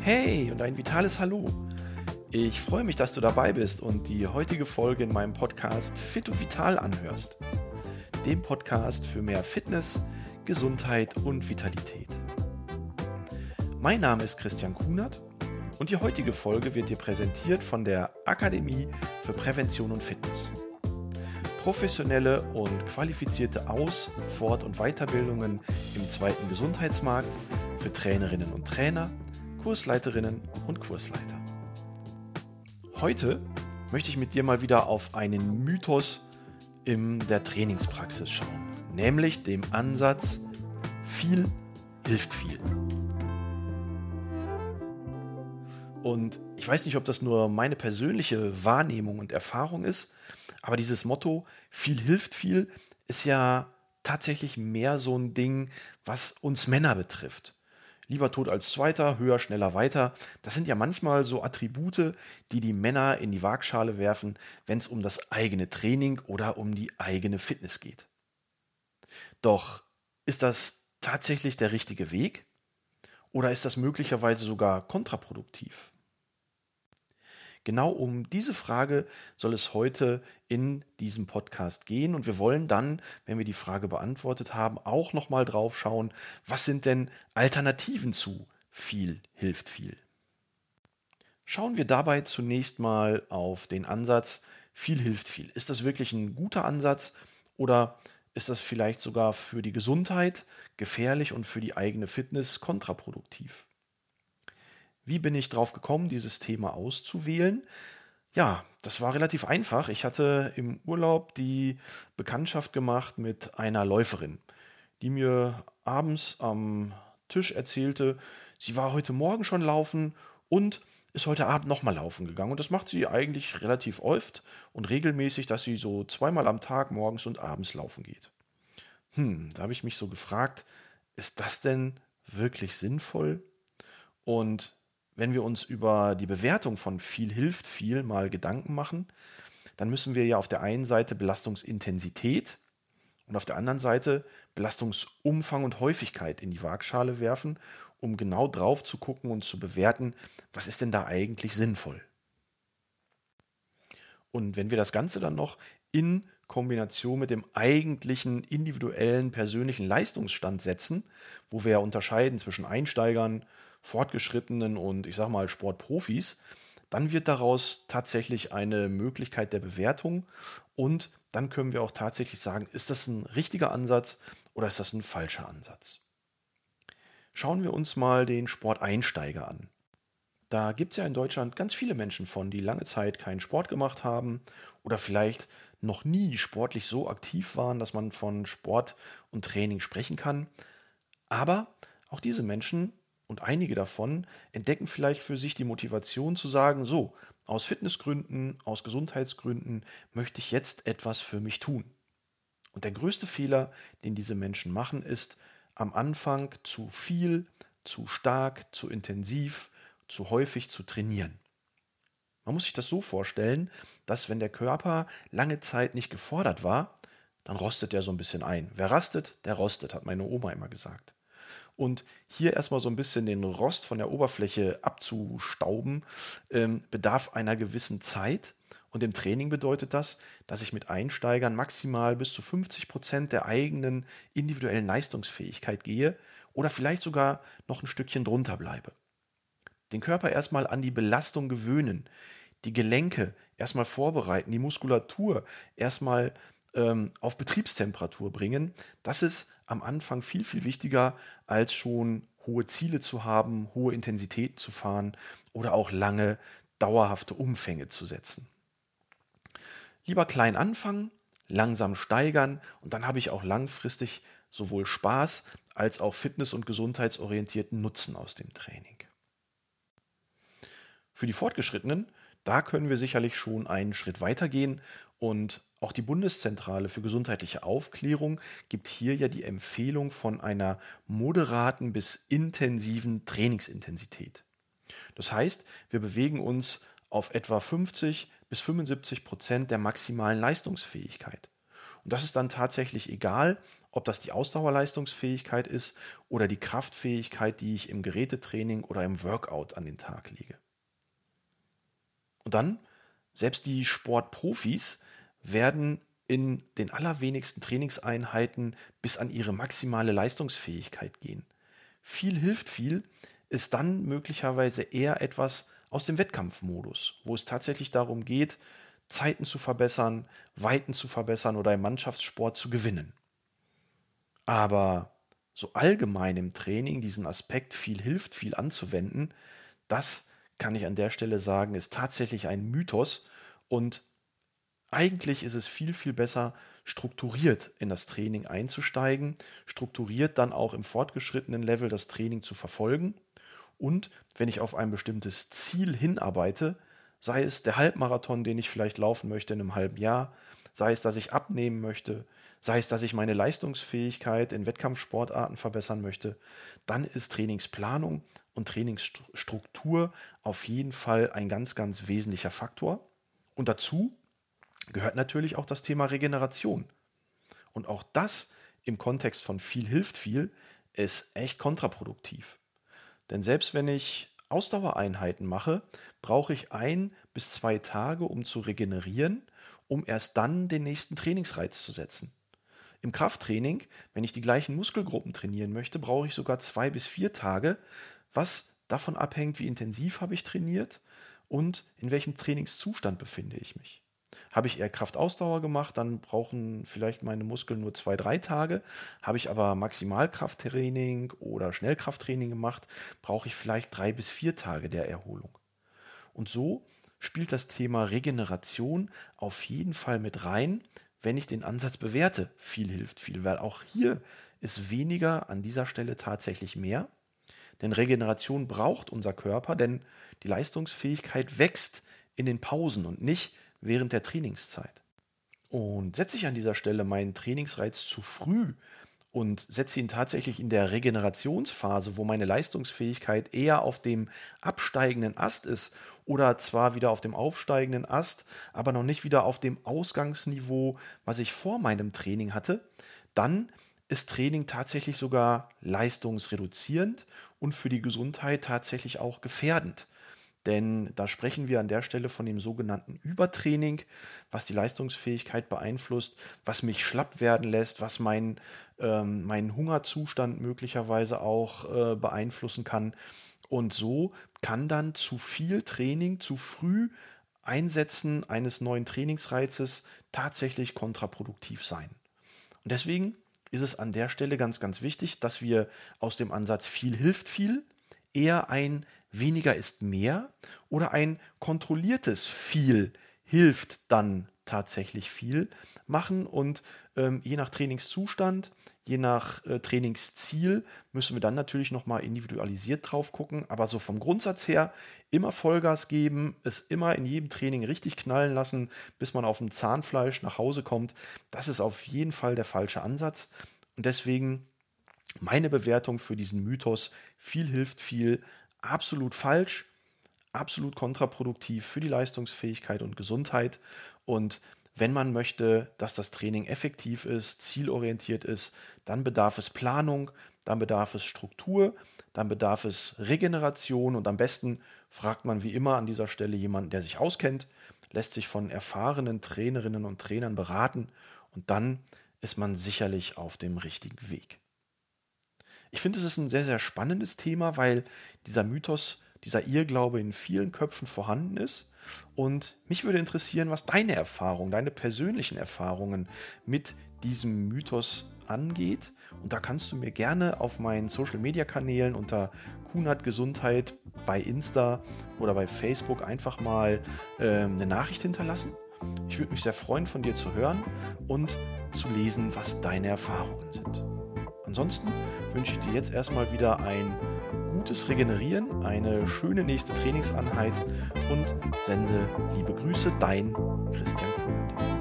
Hey und ein vitales Hallo. Ich freue mich, dass du dabei bist und die heutige Folge in meinem Podcast Fit und Vital anhörst. Dem Podcast für mehr Fitness, Gesundheit und Vitalität. Mein Name ist Christian Kunert und die heutige Folge wird dir präsentiert von der Akademie für Prävention und Fitness. Professionelle und qualifizierte Aus-, Fort- und Weiterbildungen im zweiten Gesundheitsmarkt für Trainerinnen und Trainer, Kursleiterinnen und Kursleiter. Heute möchte ich mit dir mal wieder auf einen Mythos in der Trainingspraxis schauen, nämlich dem Ansatz, viel hilft viel. Und ich weiß nicht, ob das nur meine persönliche Wahrnehmung und Erfahrung ist, aber dieses Motto, viel hilft viel, ist ja tatsächlich mehr so ein Ding, was uns Männer betrifft. Lieber tot als zweiter, höher, schneller, weiter. Das sind ja manchmal so Attribute, die die Männer in die Waagschale werfen, wenn es um das eigene Training oder um die eigene Fitness geht. Doch ist das tatsächlich der richtige Weg? Oder ist das möglicherweise sogar kontraproduktiv? Genau um diese Frage soll es heute in diesem Podcast gehen und wir wollen dann, wenn wir die Frage beantwortet haben, auch noch mal drauf schauen, was sind denn Alternativen zu viel hilft viel. Schauen wir dabei zunächst mal auf den Ansatz viel hilft viel. Ist das wirklich ein guter Ansatz oder ist das vielleicht sogar für die Gesundheit gefährlich und für die eigene Fitness kontraproduktiv? Wie bin ich drauf gekommen, dieses Thema auszuwählen? Ja, das war relativ einfach. Ich hatte im Urlaub die Bekanntschaft gemacht mit einer Läuferin, die mir abends am Tisch erzählte, sie war heute Morgen schon laufen und ist heute Abend nochmal laufen gegangen. Und das macht sie eigentlich relativ oft und regelmäßig, dass sie so zweimal am Tag morgens und abends laufen geht. Hm, da habe ich mich so gefragt, ist das denn wirklich sinnvoll? Und wenn wir uns über die Bewertung von viel hilft viel mal Gedanken machen, dann müssen wir ja auf der einen Seite Belastungsintensität und auf der anderen Seite Belastungsumfang und Häufigkeit in die Waagschale werfen, um genau drauf zu gucken und zu bewerten, was ist denn da eigentlich sinnvoll. Und wenn wir das Ganze dann noch in Kombination mit dem eigentlichen individuellen persönlichen Leistungsstand setzen, wo wir ja unterscheiden zwischen Einsteigern, Fortgeschrittenen und ich sage mal Sportprofis, dann wird daraus tatsächlich eine Möglichkeit der Bewertung und dann können wir auch tatsächlich sagen, ist das ein richtiger Ansatz oder ist das ein falscher Ansatz. Schauen wir uns mal den Sporteinsteiger an. Da gibt es ja in Deutschland ganz viele Menschen von, die lange Zeit keinen Sport gemacht haben oder vielleicht noch nie sportlich so aktiv waren, dass man von Sport und Training sprechen kann. Aber auch diese Menschen und einige davon entdecken vielleicht für sich die Motivation zu sagen, so, aus Fitnessgründen, aus Gesundheitsgründen möchte ich jetzt etwas für mich tun. Und der größte Fehler, den diese Menschen machen, ist am Anfang zu viel, zu stark, zu intensiv, zu häufig zu trainieren. Man muss sich das so vorstellen, dass wenn der Körper lange Zeit nicht gefordert war, dann rostet er so ein bisschen ein. Wer rastet, der rostet, hat meine Oma immer gesagt. Und hier erstmal so ein bisschen den Rost von der Oberfläche abzustauben, ähm, bedarf einer gewissen Zeit. Und im Training bedeutet das, dass ich mit Einsteigern maximal bis zu 50 Prozent der eigenen individuellen Leistungsfähigkeit gehe oder vielleicht sogar noch ein Stückchen drunter bleibe. Den Körper erstmal an die Belastung gewöhnen, die Gelenke erstmal vorbereiten, die Muskulatur erstmal ähm, auf Betriebstemperatur bringen. Das ist am Anfang viel, viel wichtiger, als schon hohe Ziele zu haben, hohe Intensitäten zu fahren oder auch lange, dauerhafte Umfänge zu setzen. Lieber klein anfangen, langsam steigern und dann habe ich auch langfristig sowohl Spaß als auch fitness- und gesundheitsorientierten Nutzen aus dem Training. Für die Fortgeschrittenen, da können wir sicherlich schon einen Schritt weitergehen und auch die Bundeszentrale für gesundheitliche Aufklärung gibt hier ja die Empfehlung von einer moderaten bis intensiven Trainingsintensität. Das heißt, wir bewegen uns auf etwa 50 bis 75 Prozent der maximalen Leistungsfähigkeit. Und das ist dann tatsächlich egal, ob das die Ausdauerleistungsfähigkeit ist oder die Kraftfähigkeit, die ich im Gerätetraining oder im Workout an den Tag lege. Und dann, selbst die Sportprofis werden in den allerwenigsten Trainingseinheiten bis an ihre maximale Leistungsfähigkeit gehen. Viel hilft viel ist dann möglicherweise eher etwas aus dem Wettkampfmodus, wo es tatsächlich darum geht, Zeiten zu verbessern, Weiten zu verbessern oder im Mannschaftssport zu gewinnen. Aber so allgemein im Training diesen Aspekt viel hilft, viel anzuwenden, das kann ich an der Stelle sagen, ist tatsächlich ein Mythos. Und eigentlich ist es viel, viel besser, strukturiert in das Training einzusteigen, strukturiert dann auch im fortgeschrittenen Level das Training zu verfolgen. Und wenn ich auf ein bestimmtes Ziel hinarbeite, sei es der Halbmarathon, den ich vielleicht laufen möchte in einem halben Jahr, sei es, dass ich abnehmen möchte, sei es, dass ich meine Leistungsfähigkeit in Wettkampfsportarten verbessern möchte, dann ist Trainingsplanung und Trainingsstruktur auf jeden Fall ein ganz, ganz wesentlicher Faktor. Und dazu gehört natürlich auch das Thema Regeneration. Und auch das im Kontext von viel hilft viel ist echt kontraproduktiv. Denn selbst wenn ich Ausdauereinheiten mache, brauche ich ein bis zwei Tage, um zu regenerieren, um erst dann den nächsten Trainingsreiz zu setzen. Im Krafttraining, wenn ich die gleichen Muskelgruppen trainieren möchte, brauche ich sogar zwei bis vier Tage, was davon abhängt, wie intensiv habe ich trainiert und in welchem Trainingszustand befinde ich mich. Habe ich eher Kraftausdauer gemacht, dann brauchen vielleicht meine Muskeln nur zwei, drei Tage. Habe ich aber Maximalkrafttraining oder Schnellkrafttraining gemacht, brauche ich vielleicht drei bis vier Tage der Erholung. Und so spielt das Thema Regeneration auf jeden Fall mit rein, wenn ich den Ansatz bewerte. Viel hilft viel, weil auch hier ist weniger an dieser Stelle tatsächlich mehr. Denn Regeneration braucht unser Körper, denn die Leistungsfähigkeit wächst in den Pausen und nicht während der Trainingszeit. Und setze ich an dieser Stelle meinen Trainingsreiz zu früh und setze ihn tatsächlich in der Regenerationsphase, wo meine Leistungsfähigkeit eher auf dem absteigenden Ast ist oder zwar wieder auf dem aufsteigenden Ast, aber noch nicht wieder auf dem Ausgangsniveau, was ich vor meinem Training hatte, dann ist Training tatsächlich sogar leistungsreduzierend und für die Gesundheit tatsächlich auch gefährdend. Denn da sprechen wir an der Stelle von dem sogenannten Übertraining, was die Leistungsfähigkeit beeinflusst, was mich schlapp werden lässt, was mein, ähm, meinen Hungerzustand möglicherweise auch äh, beeinflussen kann. Und so kann dann zu viel Training, zu früh Einsetzen eines neuen Trainingsreizes tatsächlich kontraproduktiv sein. Und deswegen ist es an der Stelle ganz, ganz wichtig, dass wir aus dem Ansatz viel hilft viel eher ein weniger ist mehr oder ein kontrolliertes viel hilft dann tatsächlich viel machen und ähm, je nach Trainingszustand, je nach äh, Trainingsziel müssen wir dann natürlich nochmal individualisiert drauf gucken, aber so vom Grundsatz her immer Vollgas geben, es immer in jedem Training richtig knallen lassen, bis man auf dem Zahnfleisch nach Hause kommt, das ist auf jeden Fall der falsche Ansatz. Und deswegen meine Bewertung für diesen Mythos, viel hilft viel, absolut falsch, absolut kontraproduktiv für die Leistungsfähigkeit und Gesundheit. Und wenn man möchte, dass das Training effektiv ist, zielorientiert ist, dann bedarf es Planung, dann bedarf es Struktur, dann bedarf es Regeneration und am besten fragt man wie immer an dieser Stelle jemanden, der sich auskennt, lässt sich von erfahrenen Trainerinnen und Trainern beraten und dann ist man sicherlich auf dem richtigen Weg. Ich finde, es ist ein sehr, sehr spannendes Thema, weil dieser Mythos, dieser Irrglaube in vielen Köpfen vorhanden ist. Und mich würde interessieren, was deine Erfahrungen, deine persönlichen Erfahrungen mit diesem Mythos angeht. Und da kannst du mir gerne auf meinen Social Media Kanälen unter Kunert Gesundheit bei Insta oder bei Facebook einfach mal äh, eine Nachricht hinterlassen. Ich würde mich sehr freuen, von dir zu hören und zu lesen, was deine Erfahrungen sind. Ansonsten wünsche ich dir jetzt erstmal wieder ein gutes Regenerieren, eine schöne nächste Trainingsanheit und sende liebe Grüße, dein Christian.